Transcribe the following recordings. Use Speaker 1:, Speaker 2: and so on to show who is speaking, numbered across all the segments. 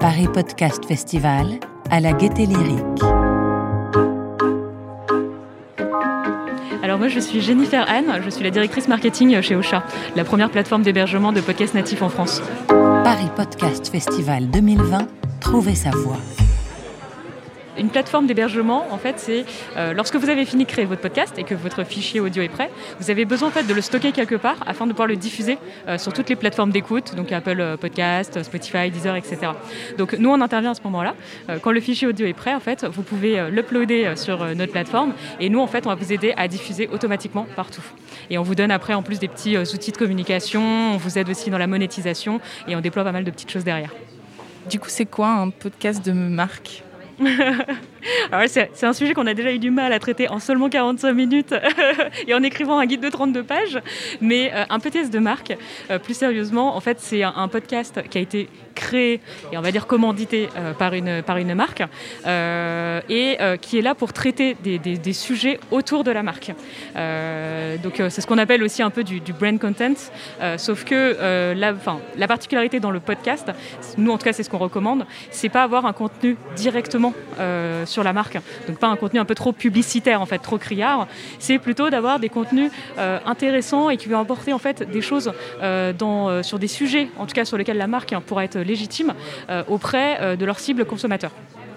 Speaker 1: Paris Podcast Festival à la Gaieté Lyrique.
Speaker 2: Alors moi je suis Jennifer Anne, je suis la directrice marketing chez Ocha, la première plateforme d'hébergement de podcasts natifs en France.
Speaker 1: Paris Podcast Festival 2020, trouvez sa voix.
Speaker 2: Une plateforme d'hébergement, en fait, c'est euh, lorsque vous avez fini de créer votre podcast et que votre fichier audio est prêt, vous avez besoin fait de le stocker quelque part afin de pouvoir le diffuser euh, sur toutes les plateformes d'écoute, donc Apple euh, Podcast, Spotify, Deezer, etc. Donc nous, on intervient à ce moment-là. Quand le fichier audio est prêt, en fait, vous pouvez l'uploader sur notre plateforme et nous, en fait, on va vous aider à diffuser automatiquement partout. Et on vous donne après en plus des petits outils de communication, on vous aide aussi dans la monétisation et on déploie pas mal de petites choses derrière.
Speaker 3: Du coup, c'est quoi un podcast de marque?
Speaker 2: 嗯 呵 c'est c'est un sujet qu'on a déjà eu du mal à traiter en seulement 45 minutes et en écrivant un guide de 32 pages. Mais euh, un podcast de marque, euh, plus sérieusement, en fait, c'est un, podcast qui a été créé et on va dire commandité euh, par, une, par une marque euh, et qui est là pour traiter des, des- sujets autour de la marque. Donc c'est ce qu'on appelle aussi un peu du, du brand content, sauf que la, enfin, la particularité dans le podcast, nous en tout cas c'est ce qu'on recommande, c'est pas avoir un contenu directement euh, sur la marque, donc pas un contenu un peu trop publicitaire en fait, trop criard, c'est plutôt d'avoir des contenus euh, intéressants et qui vont apporter en fait des choses euh, euh, sur des sujets, en tout cas sur lesquels la marque hein, pourra être légitime auprès de leur cible consommateur.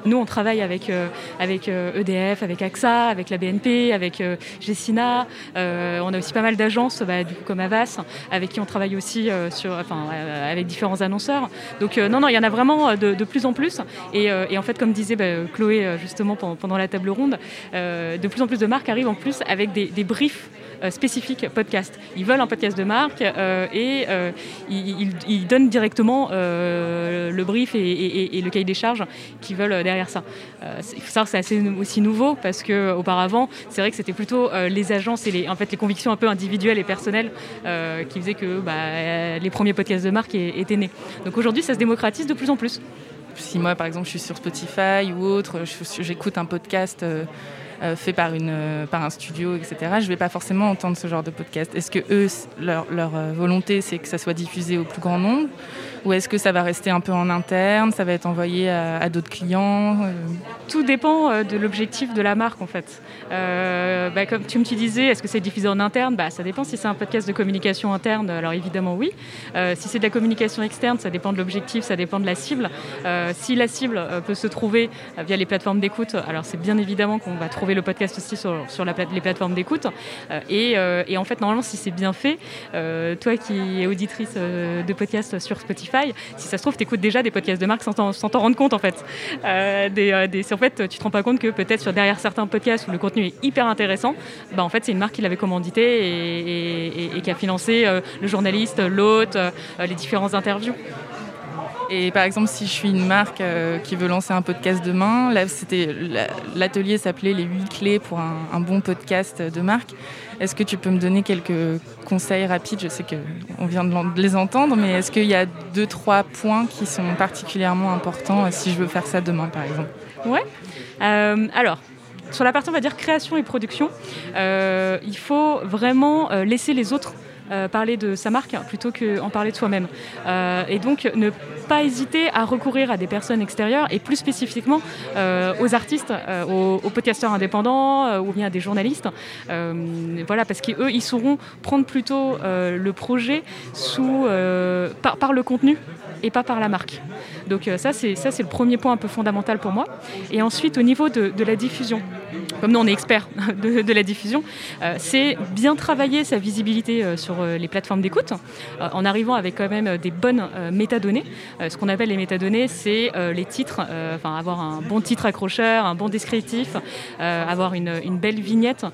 Speaker 2: Nous, on travaille avec, euh, avec euh, EDF, avec AXA, avec la BNP, avec euh, Gessina. On a aussi pas mal d'agences, bah, comme Avas, avec qui on travaille aussi sur, enfin, avec différents annonceurs. Donc, non, non, il y en a vraiment de, plus en plus. Et, en fait, comme disait bah, Chloé justement pendant, la table ronde, de plus en plus de marques arrivent en plus avec des briefs euh, spécifiques podcast. Ils veulent un podcast de marque euh, et euh, ils, donnent directement le brief et, le cahier des charges qu'ils veulent derrière ça. Il faut savoir que c'est assez aussi nouveau parce que auparavant, c'est vrai que c'était plutôt les agences et les, en fait, les convictions un peu individuelles et personnelles qui faisaient que bah, les premiers podcasts de marque étaient nés. Donc aujourd'hui, ça se démocratise de plus en plus.
Speaker 3: Si moi, par exemple, je suis sur Spotify ou autre, j'écoute un podcast euh, fait par, une, euh, par un studio, etc., je ne vais pas forcément entendre ce genre de podcast. Est-ce que eux, leur, euh, volonté, c'est que ça soit diffusé au plus grand nombre Ou est-ce que ça va rester un peu en interne Ça va être envoyé à, d'autres clients euh,
Speaker 2: Tout dépend euh, de l'objectif de la marque en fait. Euh, bah, comme tu me disais, est-ce que c'est diffusé en interne? Bah, Ça dépend si c'est un podcast de communication interne, alors évidemment oui. Si c'est de la communication externe, ça dépend de l'objectif, ça dépend de la cible. Si la cible peut se trouver via les plateformes d'écoute, alors c'est bien évidemment qu'on va trouver le podcast aussi sur, les plateformes d'écoute. Et, et en fait, normalement, si c'est bien fait, toi qui es auditrice de podcasts sur Spotify, si ça se trouve, tu écoutes déjà des podcasts de marque sans t'en rendre compte en fait. Euh, des, euh, en fait, tu te rends pas compte que peut-être sur derrière certains podcasts où le contenu est hyper intéressant, bah, en fait, c'est une marque qui l'avait commandité et qui a financé euh, le journaliste, l'hôte, euh, les différentes interviews.
Speaker 3: Et par exemple, si je suis une marque euh, qui veut lancer un podcast demain, là, c'était la- l'atelier s'appelait les 8 clés pour un, bon podcast de marque. Est-ce que tu peux me donner quelques conseils rapides? Je sais qu'on vient de les entendre, mais est-ce qu'il y a deux, trois points qui sont particulièrement importants euh, si je veux faire ça demain, par exemple?
Speaker 2: Ouais. Euh, alors. Sur la partie, on va dire création et production, il faut vraiment laisser les autres euh, parler de sa marque plutôt qu'en parler de soi-même. Euh, et donc, ne pas hésiter à recourir à des personnes extérieures et plus spécifiquement euh, aux artistes, aux, aux podcasteurs indépendants ou bien à des journalistes. Voilà, parce qu'eux, ils sauront prendre plutôt le projet sous, par, le contenu et pas par la marque. Donc ça, c'est le premier point un peu fondamental pour moi. Et ensuite, au niveau de la diffusion, comme nous on est experts de, la diffusion, euh, c'est bien travailler sa visibilité euh, sur euh, les plateformes d'écoute, en arrivant avec quand même des bonnes métadonnées. Ce qu'on appelle les métadonnées, c'est les titres, enfin avoir un bon titre accrocheur, un bon descriptif, avoir une, belle vignette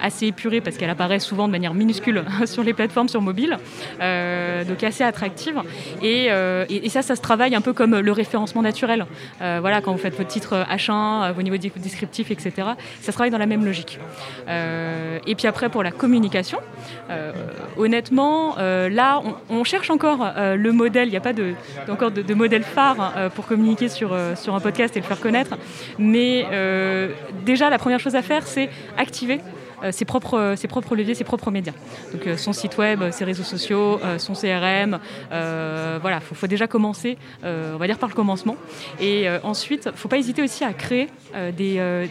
Speaker 2: assez épurée parce qu'elle apparaît souvent de manière minuscule sur les plateformes sur mobile, donc assez attractive. Et, et, ça, ça se travaille un peu comme le référencement naturel. Voilà, quand vous faites votre titre H1, euh, vos niveaux de descriptifs, etc., ça se travaille dans la même logique. Euh, et puis après, pour la communication, euh, honnêtement, euh, là, on, cherche encore le modèle. Il n'y a pas encore de, modèle phare pour communiquer sur, sur un podcast et le faire connaître. Mais déjà, la première chose à faire, c'est activer ses, propres, ses propres leviers, ses propres médias. Donc son site web, ses réseaux sociaux, son CRM. voilà, il faut, déjà commencer, on va dire par le commencement. Et ensuite, il ne faut pas hésiter aussi à créer des,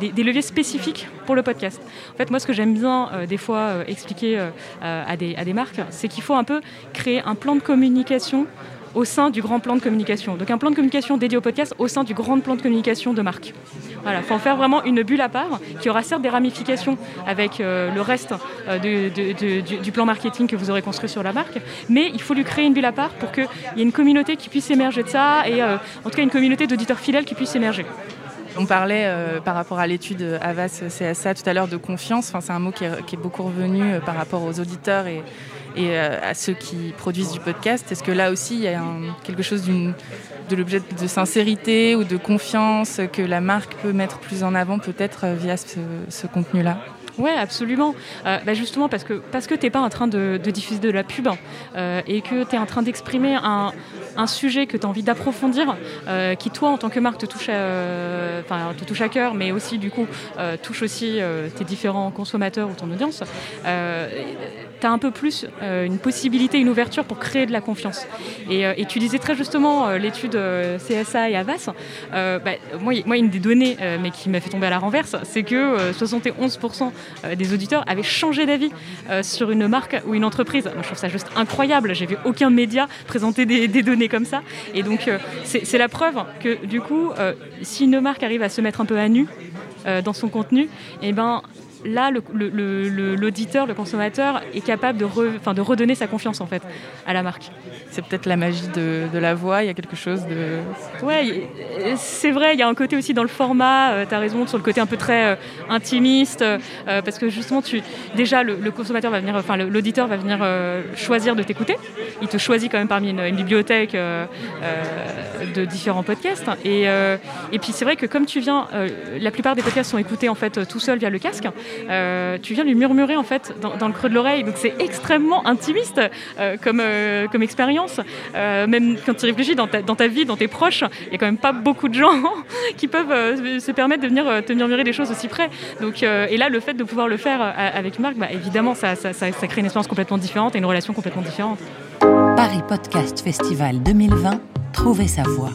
Speaker 2: leviers spécifiques pour le podcast. En fait, moi, ce que j'aime bien des fois expliquer à des marques, c'est qu'il faut un peu créer un plan de communication au sein du grand plan de communication. Donc un plan de communication dédié au podcast au sein du grand plan de communication de marque. Voilà, il faut en faire vraiment une bulle à part qui aura certes des ramifications avec euh, le reste euh, du, plan marketing que vous aurez construit sur la marque, mais il faut lui créer une bulle à part pour qu'il y ait une communauté qui puisse émerger de ça et euh, en tout cas une communauté d'auditeurs fidèles qui puisse émerger.
Speaker 3: On parlait par rapport à l'étude Avas CSA tout à l'heure de confiance. Enfin, c'est un mot qui est, qui est beaucoup revenu par rapport aux auditeurs et, et euh, à ceux qui produisent du podcast Est-ce que là aussi, il y a quelque chose de l'objet de sincérité ou de confiance que la marque peut mettre plus en avant peut-être euh, via ce, contenu-là?
Speaker 2: Oui, absolument. Euh, bah, justement, parce que, parce que tu n'es pas en train de, diffuser de la pub et que tu es en train d'exprimer un, sujet que tu as envie d'approfondir, euh, qui toi en tant que marque te touche, à, euh, te touche à cœur, mais aussi du coup euh, touche aussi tes différents consommateurs ou ton audience, tu as un peu plus une possibilité, une ouverture pour créer de la confiance. Et, tu disais très justement l'étude CSA et Avas. Bah, moi, moi, une des données, mais qui m'a fait tomber à la renverse, c'est que 71% des auditeurs avaient changé d'avis sur une marque ou une entreprise. Moi, je trouve ça juste incroyable. J'ai vu aucun média présenter des, données comme ça. Et donc, euh, c'est la preuve que du coup, euh, si une marque arrive à se mettre un peu à nu euh, dans son contenu, eh ben là, l'auditeur, le, consommateur est capable de, de redonner sa confiance en fait à la marque.
Speaker 3: C'est peut-être la magie de, la voix, il y a quelque chose de...
Speaker 2: Ouais, c'est vrai, il y a un côté aussi dans le format, euh, tu as raison, sur le côté un peu très euh, intimiste, euh, parce que justement, tu, déjà, le, consommateur va venir, enfin l'auditeur va venir choisir de t'écouter. Il te choisit quand même parmi une, bibliothèque de différents podcasts. Et, et puis c'est vrai que comme tu viens, la plupart des podcasts sont écoutés en fait tout seul via le casque. Euh, tu viens lui murmurer en fait dans, le creux de l'oreille. Donc c'est extrêmement intimiste euh, comme, euh, comme expérience. même quand tu réfléchis dans ta, dans ta, vie, dans tes proches, il n'y a quand même pas beaucoup de gens qui peuvent se permettre de venir te murmurer des choses aussi près. Donc, et là, le fait de pouvoir le faire avec Marc, bah, évidemment, ça, ça, ça, ça crée une expérience complètement différente et une relation complètement différente.
Speaker 1: Paris Podcast Festival 2020, trouvez sa voix.